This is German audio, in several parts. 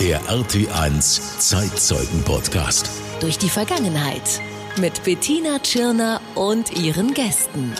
Der RT1 Zeitzeugen-Podcast. Durch die Vergangenheit. Mit Bettina Tschirner und ihren Gästen.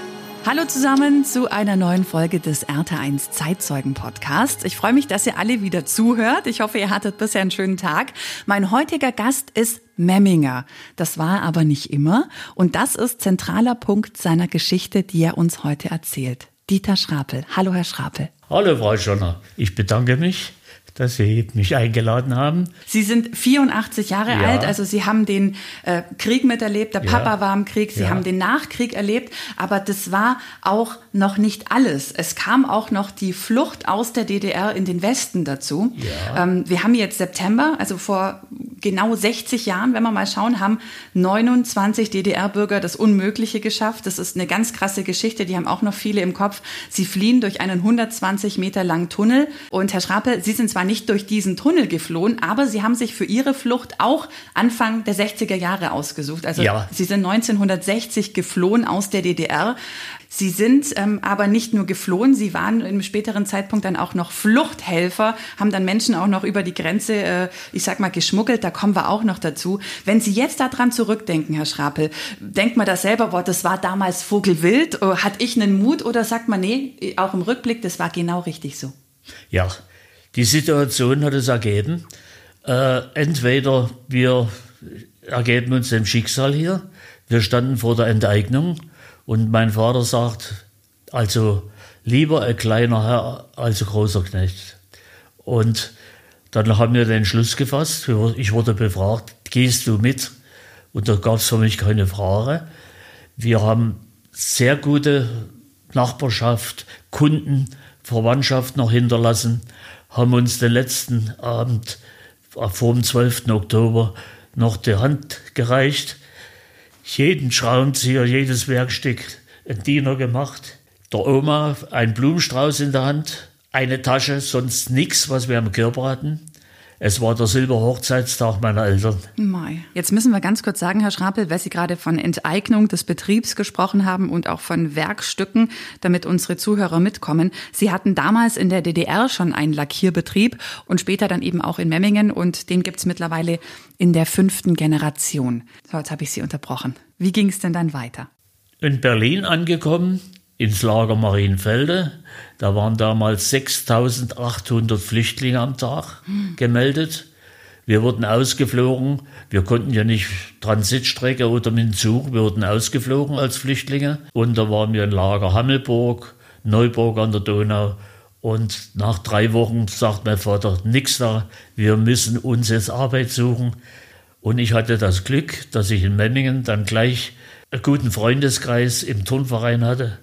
Hallo zusammen zu einer neuen Folge des RT1 Zeitzeugen Podcasts. Ich freue mich, dass ihr alle wieder zuhört. Ich hoffe, ihr hattet bisher einen schönen Tag. Mein heutiger Gast ist Memminger. Das war aber nicht immer. Und das ist zentraler Punkt seiner Geschichte, die er uns heute erzählt. Dieter Schrapel. Hallo, Herr Schrapel. Hallo, Frau Schonner. Ich bedanke mich dass Sie mich eingeladen haben. Sie sind 84 Jahre ja. alt, also Sie haben den äh, Krieg miterlebt, der Papa ja. war im Krieg, Sie ja. haben den Nachkrieg erlebt, aber das war auch noch nicht alles. Es kam auch noch die Flucht aus der DDR in den Westen dazu. Ähm, wir haben jetzt September, also vor genau 60 Jahren, wenn wir mal schauen, haben 29 DDR-Bürger das Unmögliche geschafft. Das ist eine ganz krasse Geschichte, die haben auch noch viele im Kopf. Sie fliehen durch einen 120 Meter langen Tunnel und Herr Schrappe, Sie sind zwar nicht durch diesen Tunnel geflohen, aber sie haben sich für ihre Flucht auch Anfang der 60er Jahre ausgesucht. Also ja. sie sind 1960 geflohen aus der DDR. Sie sind ähm, aber nicht nur geflohen, sie waren im späteren Zeitpunkt dann auch noch Fluchthelfer, haben dann Menschen auch noch über die Grenze, äh, ich sag mal, geschmuggelt. Da kommen wir auch noch dazu. Wenn Sie jetzt daran zurückdenken, Herr Schrapel, denkt man das selber, boah, das war damals Vogelwild, äh, hat ich einen Mut oder sagt man, nee, auch im Rückblick, das war genau richtig so? Ja, die Situation hat es ergeben. Äh, entweder wir ergeben uns dem Schicksal hier, wir standen vor der Enteignung und mein Vater sagt, also lieber ein kleiner Herr als ein großer Knecht. Und dann haben wir den Schluss gefasst, ich wurde befragt, gehst du mit? Und da gab es für mich keine Frage. Wir haben sehr gute Nachbarschaft, Kunden, Verwandtschaft noch hinterlassen haben uns den letzten Abend vor dem 12. Oktober noch die Hand gereicht. Jeden Schraubenzieher, jedes Werkstück ein Diener gemacht. Der Oma ein Blumenstrauß in der Hand, eine Tasche, sonst nichts, was wir am Körper hatten. Es war der Silberhochzeitstag meiner Eltern. Mai. Jetzt müssen wir ganz kurz sagen, Herr Schrapel, weil Sie gerade von Enteignung des Betriebs gesprochen haben und auch von Werkstücken, damit unsere Zuhörer mitkommen. Sie hatten damals in der DDR schon einen Lackierbetrieb und später dann eben auch in Memmingen und den gibt's mittlerweile in der fünften Generation. So, jetzt habe ich Sie unterbrochen. Wie ging es denn dann weiter? In Berlin angekommen, ins Lager Marienfelde. Da waren damals 6800 Flüchtlinge am Tag gemeldet. Wir wurden ausgeflogen. Wir konnten ja nicht Transitstrecke oder mit dem Zug. Wir wurden ausgeflogen als Flüchtlinge. Und da waren wir in Lager Hammelburg, Neuburg an der Donau. Und nach drei Wochen sagt mein Vater, nix da, wir müssen uns jetzt Arbeit suchen. Und ich hatte das Glück, dass ich in Memmingen dann gleich einen guten Freundeskreis im Turnverein hatte.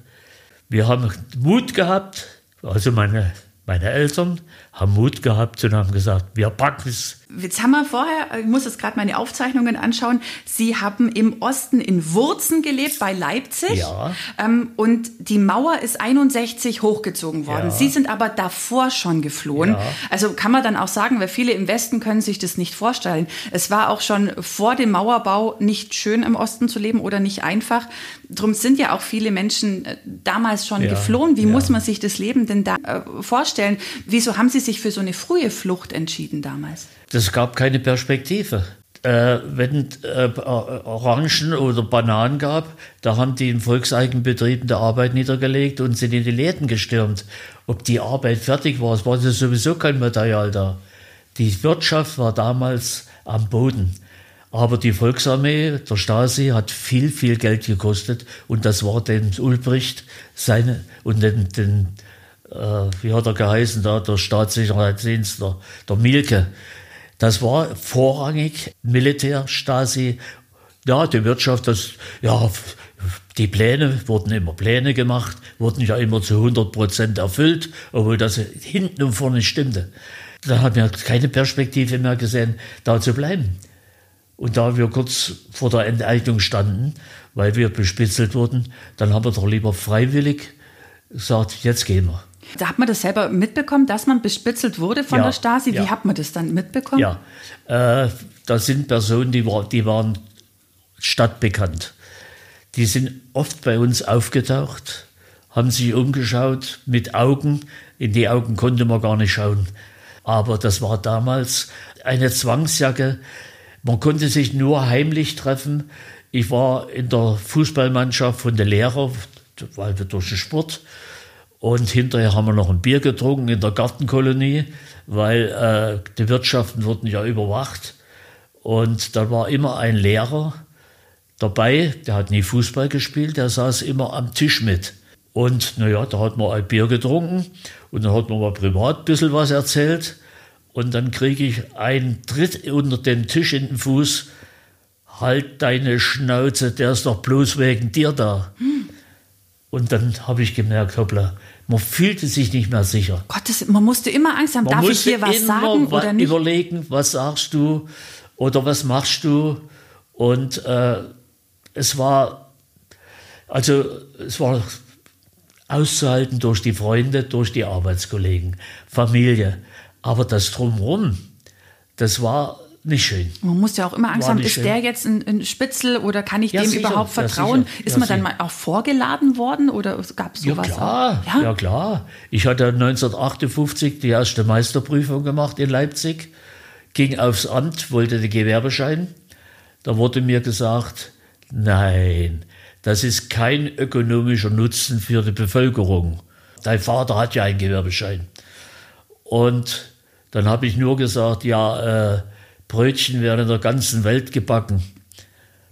Wir haben Mut gehabt, also meine, meine Eltern haben Mut gehabt und haben gesagt, wir packen es. Jetzt haben wir vorher, ich muss jetzt gerade meine Aufzeichnungen anschauen, Sie haben im Osten in Wurzen gelebt, bei Leipzig. Ja. Ähm, und die Mauer ist 61 hochgezogen worden. Ja. Sie sind aber davor schon geflohen. Ja. Also kann man dann auch sagen, weil viele im Westen können sich das nicht vorstellen. Es war auch schon vor dem Mauerbau nicht schön im Osten zu leben oder nicht einfach. Drum sind ja auch viele Menschen äh, damals schon ja. geflohen. Wie muss man sich das Leben denn da äh, vorstellen? Wieso haben Sie sich für so eine frühe Flucht entschieden damals? Das gab keine Perspektive. Äh, wenn äh, Orangen oder Bananen gab, da haben die in Volkseigenbetrieben der Arbeit niedergelegt und sind in die Läden gestürmt. Ob die Arbeit fertig war, es war sowieso kein Material da. Die Wirtschaft war damals am Boden. Aber die Volksarmee, der Stasi, hat viel, viel Geld gekostet und das war den Ulbricht seine und den, den wie hat er geheißen, da, der Staatssicherheitsdienst, der, der Mielke. Das war vorrangig Militär, Stasi. Ja, die Wirtschaft, das, ja, die Pläne, wurden immer Pläne gemacht, wurden ja immer zu 100 Prozent erfüllt, obwohl das hinten und vorne stimmte. Da haben wir keine Perspektive mehr gesehen, da zu bleiben. Und da wir kurz vor der Enteignung standen, weil wir bespitzelt wurden, dann haben wir doch lieber freiwillig gesagt, jetzt gehen wir. Da hat man das selber mitbekommen, dass man bespitzelt wurde von ja, der Stasi. Wie ja. hat man das dann mitbekommen? Ja, äh, das sind Personen, die, war, die waren stadtbekannt. Die sind oft bei uns aufgetaucht, haben sich umgeschaut mit Augen. In die Augen konnte man gar nicht schauen. Aber das war damals eine Zwangsjacke. Man konnte sich nur heimlich treffen. Ich war in der Fußballmannschaft von der Lehrer, weil wir durch den Sport. Und hinterher haben wir noch ein Bier getrunken in der Gartenkolonie, weil äh, die Wirtschaften wurden ja überwacht. Und da war immer ein Lehrer dabei, der hat nie Fußball gespielt, der saß immer am Tisch mit. Und naja, da hat man ein Bier getrunken und dann hat man mal privat ein bisschen was erzählt. Und dann kriege ich einen Tritt unter den Tisch in den Fuß. Halt deine Schnauze, der ist doch bloß wegen dir da. Hm. Und dann habe ich gemerkt, hoppla, man fühlte sich nicht mehr sicher. Gott, das, man musste immer Angst haben, man darf ich hier was sagen oder nicht? überlegen, was sagst du oder was machst du. Und äh, es war, also es war auszuhalten durch die Freunde, durch die Arbeitskollegen, Familie. Aber das Drumherum, das war nicht schön. Man muss ja auch immer Angst haben, ist schön. der jetzt ein, ein, Spitzel oder kann ich ja, dem sicher, überhaupt vertrauen? Ja, ist man dann mal auch vorgeladen worden oder gab es sowas? Ja klar, ja? ja? klar. Ich hatte 1958 die erste Meisterprüfung gemacht in Leipzig, ging aufs Amt, wollte den Gewerbeschein. Da wurde mir gesagt, nein, das ist kein ökonomischer Nutzen für die Bevölkerung. Dein Vater hat ja einen Gewerbeschein. Und dann habe ich nur gesagt, ja, äh, Brötchen werden in der ganzen Welt gebacken.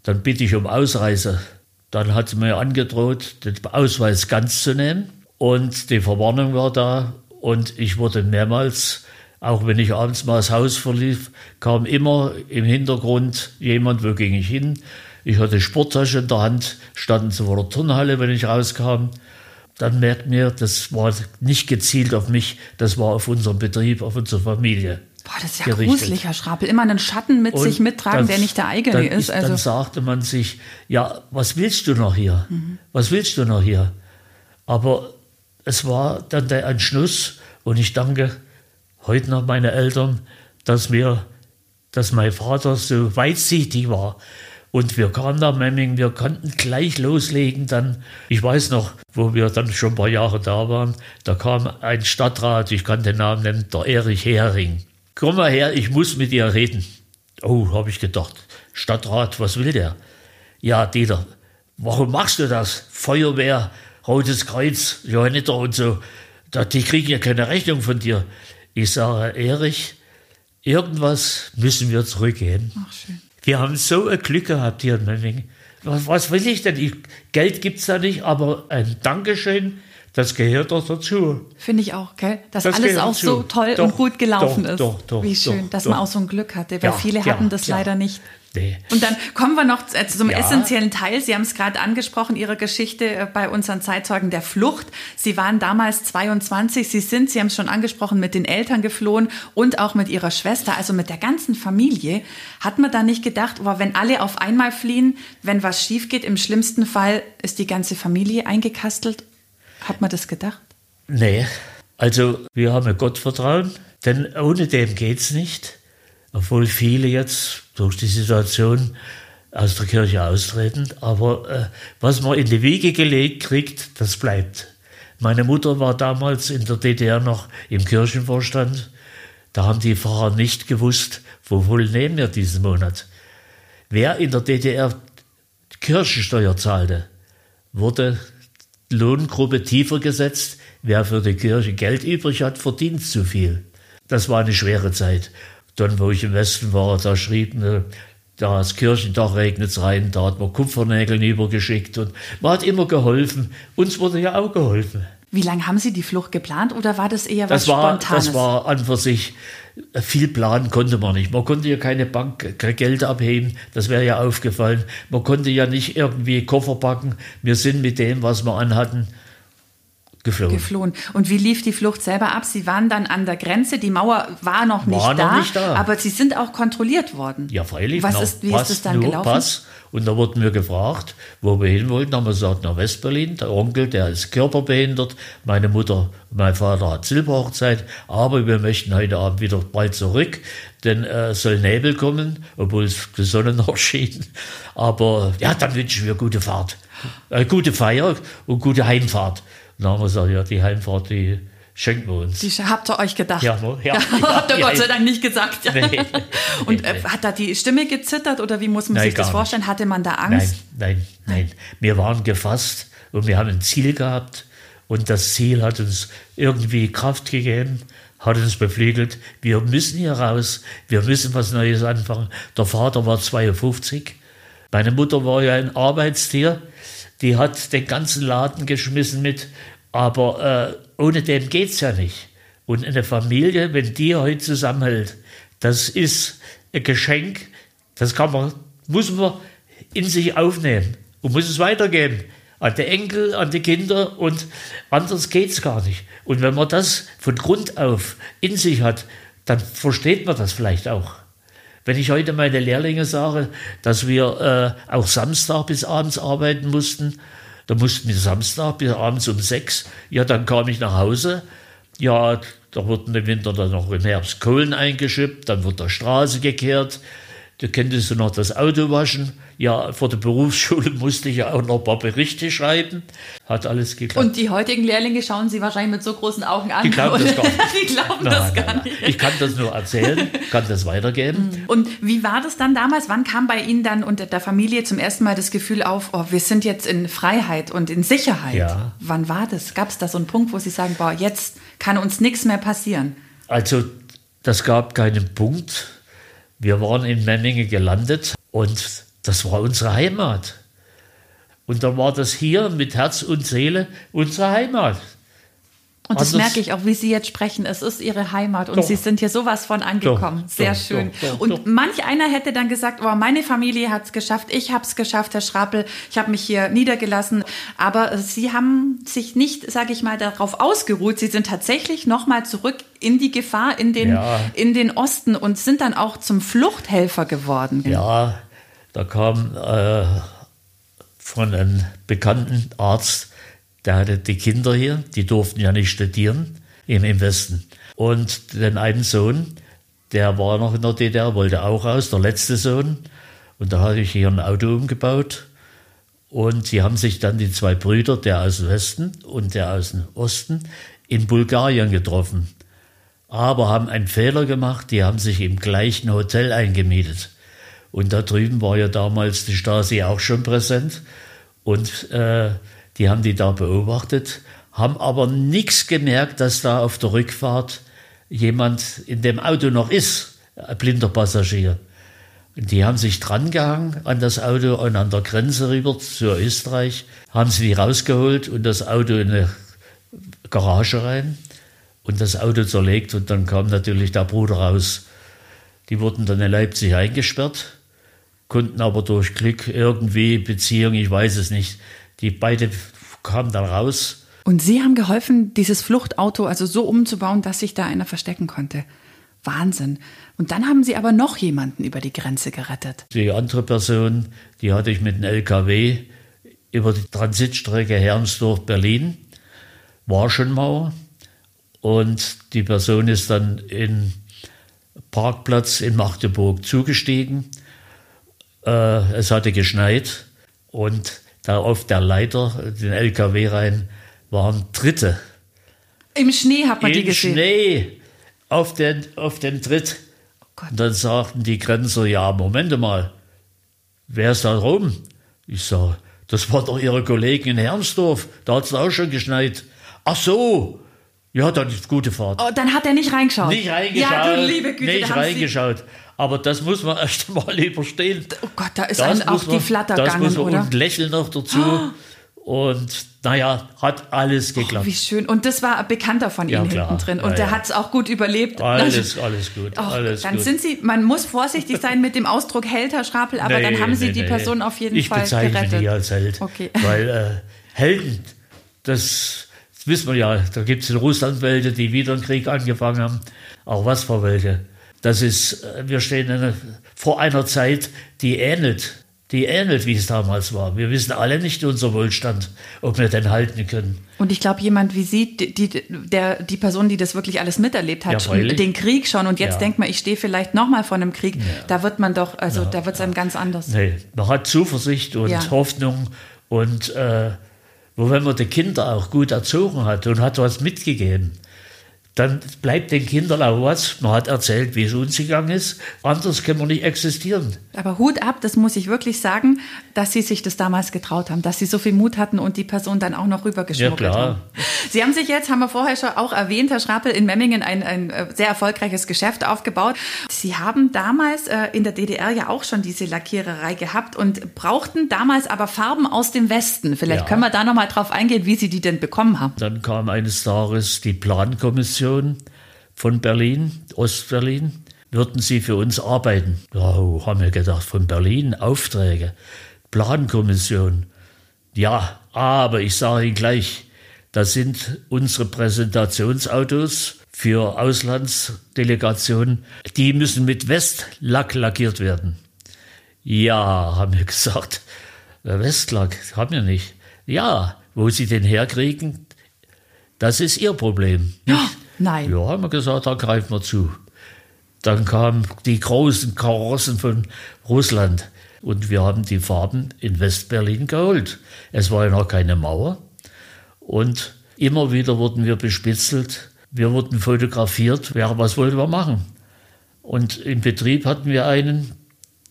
Dann bitte ich um Ausreise. Dann hat sie mir angedroht, den Ausweis ganz zu nehmen. Und die Verwarnung war da. Und ich wurde mehrmals, auch wenn ich abends mal das Haus verlief, kam immer im Hintergrund jemand, wo ging ich hin. Ich hatte Sporttasche in der Hand, standen sie vor der Turnhalle, wenn ich rauskam. Dann merkt mir, das war nicht gezielt auf mich, das war auf unseren Betrieb, auf unsere Familie. Boah, das ist ja gerichtet. gruselig, Herr Schrapel. Immer einen Schatten mit und sich mittragen, dann, der nicht der eigene ist. Also. Dann sagte man sich, ja, was willst du noch hier? Mhm. Was willst du noch hier? Aber es war dann der Entschluss und ich danke heute noch meine Eltern, dass mir, dass mein Vater so weitsichtig war. Und wir kamen nach Memming, wir konnten gleich loslegen. Dann, ich weiß noch, wo wir dann schon ein paar Jahre da waren, da kam ein Stadtrat, ich kann den Namen nennen, der Erich Hering komm mal her, ich muss mit dir reden. Oh, habe ich gedacht, Stadtrat, was will der? Ja, Dieter, warum machst du das? Feuerwehr, Rotes Kreuz, Johanniter und so, die kriegen ja keine Rechnung von dir. Ich sage, Erich, irgendwas müssen wir zurückgehen. Ach, schön. Wir haben so ein Glück gehabt hier in Memmingen. Was, was will ich denn? Ich, Geld gibt es da nicht, aber ein Dankeschön das gehört doch dazu. Finde ich auch, gell? Dass das alles auch dazu. so toll doch, und gut gelaufen doch, ist. Doch, doch, Wie schön, dass man auch so ein Glück hatte, weil ja, viele hatten das ja. leider nicht. Nee. Und dann kommen wir noch zum ja. essentiellen Teil. Sie haben es gerade angesprochen, Ihre Geschichte äh, bei unseren Zeitzeugen der Flucht. Sie waren damals 22. Sie sind, Sie haben es schon angesprochen, mit den Eltern geflohen und auch mit Ihrer Schwester, also mit der ganzen Familie. Hat man da nicht gedacht, oh, wenn alle auf einmal fliehen, wenn was schief geht, im schlimmsten Fall ist die ganze Familie eingekastelt hat man das gedacht? Nee. Also wir haben Gottvertrauen, denn ohne dem geht es nicht. Obwohl viele jetzt durch die Situation aus der Kirche austreten. Aber äh, was man in die Wiege gelegt kriegt, das bleibt. Meine Mutter war damals in der DDR noch im Kirchenvorstand. Da haben die Pfarrer nicht gewusst, wovon nehmen wir diesen Monat. Wer in der DDR Kirchensteuer zahlte, wurde Lohngruppe tiefer gesetzt. Wer für die Kirche Geld übrig hat, verdient zu viel. Das war eine schwere Zeit. Dann, wo ich im Westen war, da schrieb da das Kirchendach regnet rein, da hat man Kupfernägel übergeschickt und man hat immer geholfen. Uns wurde ja auch geholfen. Wie lange haben Sie die Flucht geplant oder war das eher was das war, Spontanes? Das war an für sich, viel planen konnte man nicht. Man konnte ja keine Bank Geld abheben, das wäre ja aufgefallen. Man konnte ja nicht irgendwie Koffer packen. Wir sind mit dem, was wir anhatten, geflohen. geflohen. Und wie lief die Flucht selber ab? Sie waren dann an der Grenze, die Mauer war noch nicht, war da, noch nicht da, aber Sie sind auch kontrolliert worden. Ja, freilich. Was ist, wie Pass, ist das dann gelaufen? Pass. Und da wurden wir gefragt, wo wir hin wollten. Da haben wir gesagt, nach Westberlin. Der Onkel, der ist körperbehindert. Meine Mutter, mein Vater hat Silberhochzeit. Aber wir möchten heute Abend wieder bald zurück, denn äh, soll Nebel kommen, obwohl es die Sonne noch schien. Aber ja, dann wünschen wir gute Fahrt. Äh, gute Feier und gute Heimfahrt. Dann haben wir gesagt, ja, die Heimfahrt, die schenken wir uns. Die habt ihr euch gedacht? Ja, ja, ja, habt ihr Gott sei Dank nicht gesagt. Nee, und äh, hat da die Stimme gezittert oder wie muss man nein, sich das vorstellen? Hatte man da Angst? Nein, nein, nein. Wir waren gefasst und wir haben ein Ziel gehabt und das Ziel hat uns irgendwie Kraft gegeben, hat uns beflügelt. Wir müssen hier raus, wir müssen was Neues anfangen. Der Vater war 52. Meine Mutter war ja ein Arbeitstier. Die hat den ganzen Laden geschmissen mit, aber äh, ohne den geht es ja nicht. Und eine Familie, wenn die heute zusammenhält, das ist ein Geschenk, das kann man, muss man in sich aufnehmen und muss es weitergeben an die Enkel, an die Kinder und anders geht es gar nicht. Und wenn man das von Grund auf in sich hat, dann versteht man das vielleicht auch. Wenn ich heute meine Lehrlinge sage, dass wir äh, auch Samstag bis abends arbeiten mussten, da mussten wir Samstag bis abends um sechs, ja, dann kam ich nach Hause, ja, da wurden im Winter dann noch im Herbst Kohlen eingeschippt, dann wird der Straße gekehrt, Du könntest du noch das Auto waschen. Ja, vor der Berufsschule musste ich ja auch noch ein paar Berichte schreiben. Hat alles geklappt. Und die heutigen Lehrlinge schauen Sie wahrscheinlich mit so großen Augen an. Die glauben das gar nicht. die glauben nein, das gar nein, nicht. Ich kann das nur erzählen, kann das weitergeben. Mhm. Und wie war das dann damals? Wann kam bei Ihnen dann unter der Familie zum ersten Mal das Gefühl auf, oh, wir sind jetzt in Freiheit und in Sicherheit? Ja. Wann war das? Gab es da so einen Punkt, wo Sie sagen, boah, jetzt kann uns nichts mehr passieren? Also, das gab keinen Punkt wir waren in Memmingen gelandet und das war unsere Heimat. Und da war das hier mit Herz und Seele unsere Heimat. Und das merke ich auch, wie Sie jetzt sprechen. Es ist Ihre Heimat und doch. Sie sind hier sowas von angekommen. Doch, Sehr doch, schön. und manch einer hätte dann gesagt, oh, meine Familie hat es geschafft, ich habe es geschafft, Herr Schrappel, ich habe mich hier niedergelassen. Aber Sie haben sich nicht, sage ich mal, darauf ausgeruht. Sie sind tatsächlich nochmal zurück in die Gefahr, in den, ja. in den Osten und sind dann auch zum Fluchthelfer geworden. Ja, da kam äh, von einem bekannten Arzt der hatte die Kinder hier, die durften ja nicht studieren im, im Westen. Und den einen Sohn, der war noch in der DDR, wollte auch raus, der letzte Sohn. Und da hatte ich hier ein Auto umgebaut. Und sie haben sich dann die zwei Brüder, der aus dem Westen und der aus dem Osten, in Bulgarien getroffen. Aber haben einen Fehler gemacht, die haben sich im gleichen Hotel eingemietet. Und da drüben war ja damals die Stasi auch schon präsent. Und äh, die haben die da beobachtet, haben aber nichts gemerkt, dass da auf der Rückfahrt jemand in dem Auto noch ist, ein blinder Passagier. Die haben sich drangehangen an das Auto und an der Grenze rüber zu Österreich, haben sie die rausgeholt und das Auto in eine Garage rein und das Auto zerlegt und dann kam natürlich der Bruder raus. Die wurden dann in Leipzig eingesperrt, konnten aber durch Glück irgendwie Beziehung, ich weiß es nicht, die beide kamen dann raus. Und Sie haben geholfen, dieses Fluchtauto also so umzubauen, dass sich da einer verstecken konnte. Wahnsinn. Und dann haben Sie aber noch jemanden über die Grenze gerettet. Die andere Person, die hatte ich mit dem LKW über die Transitstrecke Hermsdorf-Berlin, Warschenmauer. Und die Person ist dann in Parkplatz in Magdeburg zugestiegen. Äh, es hatte geschneit und da auf der Leiter, den LKW rein, waren Dritte. Im Schnee hat man Im die gesehen? Im Schnee, auf den, auf den Tritt. Oh und dann sagten die Grenzer, ja, Moment mal, wer ist da rum? Ich sage, das war doch Ihre Kollegen in Hermsdorf, da hat es auch schon geschneit. Ach so, ja, dann ist gute Fahrt. Oh, dann hat er nicht reingeschaut. Nicht reingeschaut. Ja, du liebe Güte, nicht reingeschaut. Aber das muss man erst mal überstehen. Oh Gott, da ist das auch man, die Flatter das muss man, oder? Und Lächeln noch dazu. Oh. Und naja, hat alles geklappt. Oh, wie schön. Und das war ein Bekannter von Ihnen ja, hinten drin. Und ja, der ja. hat es auch gut überlebt. Alles, alles gut. Oh, alles dann gut. sind Sie, man muss vorsichtig sein mit dem Ausdruck Held, Herr Schrapel, aber nee, dann haben Sie nee, die Person auf jeden ich Fall gerettet. Ich bezeichne die als Held. Okay. Weil äh, Helden, das, das wissen wir ja, da gibt es in Russland welche, die wieder einen Krieg angefangen haben. Auch was für welche. Das ist, äh, wir stehen eine, vor einer Zeit, die ähnelt, die ähnelt, wie es damals war. Wir wissen alle nicht unser Wohlstand, ob wir den halten können. Und ich glaube, jemand wie Sie, die, die, der, die Person, die das wirklich alles miterlebt hat, ja, den Krieg schon und jetzt ja. denkt man, ich stehe vielleicht nochmal vor einem Krieg, ja. da wird man doch, also da wird es einem ganz anders. Nee, man hat Zuversicht und Hoffnung und äh, wo wenn man die Kinder auch gut erzogen hat und hat was mitgegeben, dann bleibt den Kindern auch was. Man hat erzählt, wie es uns gegangen ist. Anders können wir nicht existieren. Aber Hut ab, das muss ich wirklich sagen, dass Sie sich das damals getraut haben, dass Sie so viel Mut hatten und die Person dann auch noch rübergeschmuggelt ja, klar. haben. Sie haben sich jetzt, haben wir vorher schon auch erwähnt, Herr Schrapel, in Memmingen ein, ein äh, sehr erfolgreiches Geschäft aufgebaut. Sie haben damals äh, in der DDR ja auch schon diese Lackiererei gehabt und brauchten damals aber Farben aus dem Westen. Vielleicht ja. können wir da noch mal drauf eingehen, wie Sie die denn bekommen haben. Dann kam eines Tages die Plankommission Redaktion von Berlin, Ostberlin, würden Sie für uns arbeiten? Ja, haben wir gedacht, von Berlin Aufträge, Plankommission. Ja, aber ich sage Ihnen gleich, das sind unsere Präsentationsautos für Auslandsdelegationen. Die müssen mit Westlack lackiert werden. Ja, haben wir gesagt. Westlack haben wir nicht. Ja, wo Sie den herkriegen, das ist Ihr Problem. Ja. Nein. Ja, haben wir gesagt, da greifen wir zu. Dann kamen die großen Karossen von Russland und wir haben die Farben in Westberlin geholt. Es war ja noch keine Mauer und immer wieder wurden wir bespitzelt. Wir wurden fotografiert. Ja, was wollten wir machen? Und im Betrieb hatten wir einen,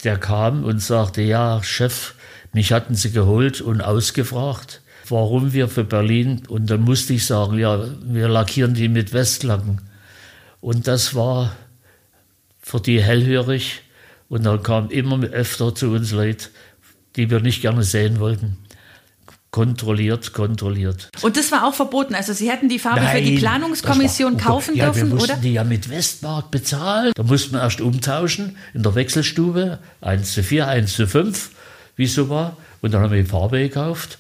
der kam und sagte, ja, Chef, mich hatten sie geholt und ausgefragt warum wir für Berlin, und dann musste ich sagen, ja, wir lackieren die mit Westlacken. Und das war für die hellhörig. Und dann kamen immer öfter zu uns Leute, die wir nicht gerne sehen wollten. Kontrolliert, kontrolliert. Und das war auch verboten. Also Sie hätten die Farbe Nein, für die Planungskommission war, oh kaufen ja, dürfen, wir mussten oder? die ja mit Westmark bezahlen. Da mussten wir erst umtauschen in der Wechselstube. 1 zu 4, 1 zu 5, wie es so war. Und dann haben wir die Farbe gekauft.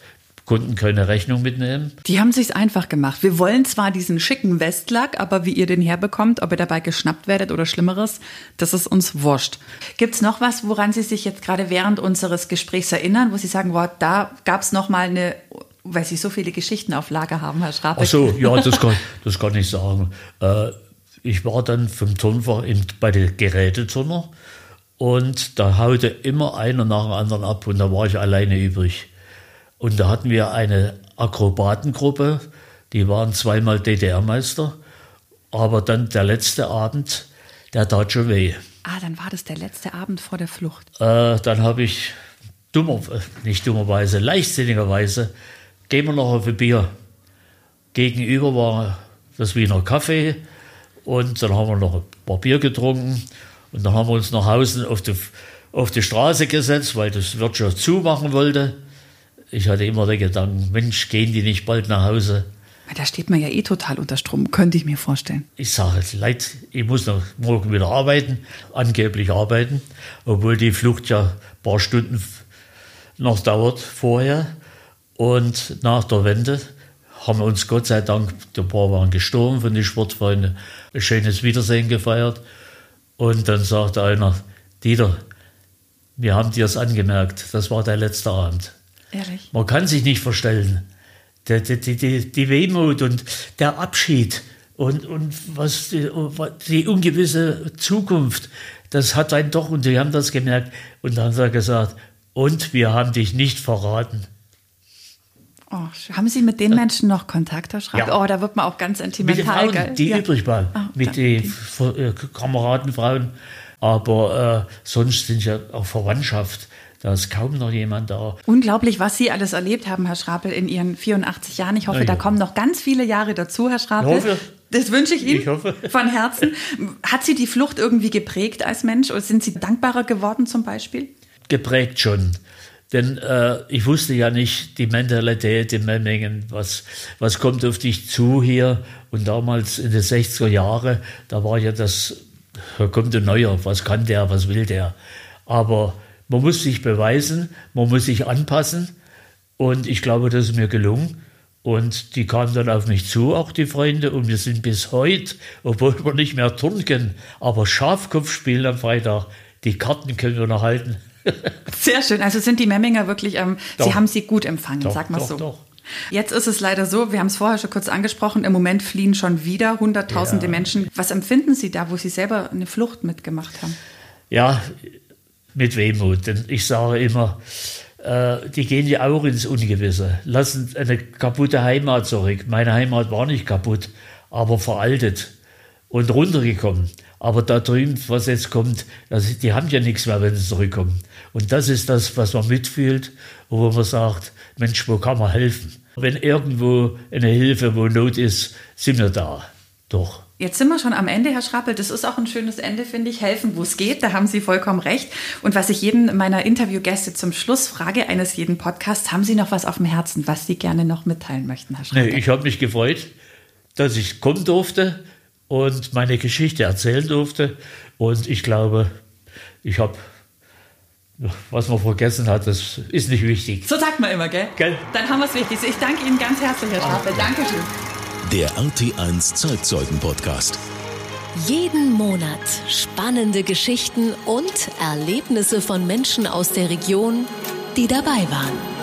Kunden keine Rechnung mitnehmen. Die haben sich's einfach gemacht. Wir wollen zwar diesen schicken Westlack, aber wie ihr den herbekommt, ob ihr dabei geschnappt werdet oder Schlimmeres, das ist uns wurscht. Gibt's noch was, woran Sie sich jetzt gerade während unseres Gesprächs erinnern, wo Sie sagen, wow, da gab's noch mal eine weil Sie so viele Geschichten auf Lager haben, Herr Schrabe. Ach so, ja, das kann, das kann ich sagen. Äh, ich war dann vom Turnfach in, bei den Geräteturner und da haute immer einer nach dem anderen ab und da war ich alleine übrig. Und da hatten wir eine Akrobatengruppe, die waren zweimal DDR-Meister, aber dann der letzte Abend, der tat schon weh. Ah, dann war das der letzte Abend vor der Flucht. Äh, dann habe ich dummer, nicht dummerweise, leichtsinnigerweise, gehen wir noch auf ein Bier. Gegenüber war das Wiener Kaffee und dann haben wir noch ein paar Bier getrunken und dann haben wir uns nach Hause auf die, auf die Straße gesetzt, weil das Wirtschaft zumachen wollte ich hatte immer den Gedanken, Mensch, gehen die nicht bald nach Hause? Da steht man ja eh total unter Strom, könnte ich mir vorstellen. Ich sage, leid, ich muss noch morgen wieder arbeiten, angeblich arbeiten, obwohl die Flucht ja ein paar Stunden noch dauert vorher. Und nach der Wende haben wir uns Gott sei Dank, ein paar waren gestorben von den Sportfreunden, ein schönes Wiedersehen gefeiert. Und dann sagte einer, Dieter, wir haben dir es angemerkt, das war dein letzter Abend. Ehrlich? Man kann sich nicht verstellen. Die, die, die, die Wehmut und der Abschied und, und was die, die, ungewisse Zukunft, das hat einen doch, und die haben das gemerkt. Und dann hat er gesagt, und wir haben dich nicht verraten. Oh, haben Sie mit den Menschen noch Kontakt, Herr Schreiber? Ja. Oh, da wird man auch ganz sentimental. Mit den Frauen, die ja. übrig waren, oh, mit den äh, Kameradenfrauen. Aber äh, sonst sind ja auch Verwandtschaft. Da ist kaum noch jemand da. Unglaublich, was Sie alles erlebt haben, Herr Schrapel, in Ihren 84 Jahren. Ich hoffe, ja, da kommen noch ganz viele Jahre dazu, Herr Schrapel. Ich hoffe. Das wünsche ich Ihnen ich hoffe. von Herzen. Hat Sie die Flucht irgendwie geprägt als Mensch oder sind Sie dankbarer geworden zum Beispiel? Geprägt schon. Denn äh, ich wusste ja nicht die Mentalität in Memmingen, was, was kommt auf dich zu hier. Und damals in den 60er Jahren, da war ja das, da kommt ein Neuer, was kann der, was will der. Aber man muss sich beweisen, man muss sich anpassen. Und ich glaube, das ist mir gelungen. Und die kamen dann auf mich zu, auch die Freunde. Und wir sind bis heute, obwohl wir nicht mehr turnen können, aber Schafkopf spielen am Freitag. Die Karten können wir noch halten. Sehr schön. Also sind die Memminger wirklich, ähm, Sie haben sie gut empfangen, doch, sag mal so. Doch. Jetzt ist es leider so, wir haben es vorher schon kurz angesprochen, im Moment fliehen schon wieder Hunderttausende ja. Menschen. Was empfinden Sie da, wo Sie selber eine Flucht mitgemacht haben? Ja, mit Wehmut. Denn ich sage immer, äh, die gehen ja auch ins Ungewisse, lassen eine kaputte Heimat zurück. Meine Heimat war nicht kaputt, aber veraltet und runtergekommen. Aber da drüben, was jetzt kommt, also die haben ja nichts mehr, wenn sie zurückkommen. Und das ist das, was man mitfühlt, wo man sagt, Mensch, wo kann man helfen? Wenn irgendwo eine Hilfe, wo Not ist, sind wir da. Doch. Jetzt sind wir schon am Ende, Herr Schrappel. Das ist auch ein schönes Ende, finde ich. Helfen, wo es geht. Da haben Sie vollkommen recht. Und was ich jeden meiner Interviewgäste zum Schluss frage, eines jeden Podcasts, haben Sie noch was auf dem Herzen, was Sie gerne noch mitteilen möchten, Herr Schrappel? Nee, ich habe mich gefreut, dass ich kommen durfte und meine Geschichte erzählen durfte. Und ich glaube, ich habe was man vergessen hat, das ist nicht wichtig. So sagt man immer, gell? gell? Dann haben wir es wichtig. Ich danke Ihnen ganz herzlich, Herr Schrappel. Dankeschön. Der RT1 Zeitzeugen Podcast. Jeden Monat spannende Geschichten und Erlebnisse von Menschen aus der Region, die dabei waren.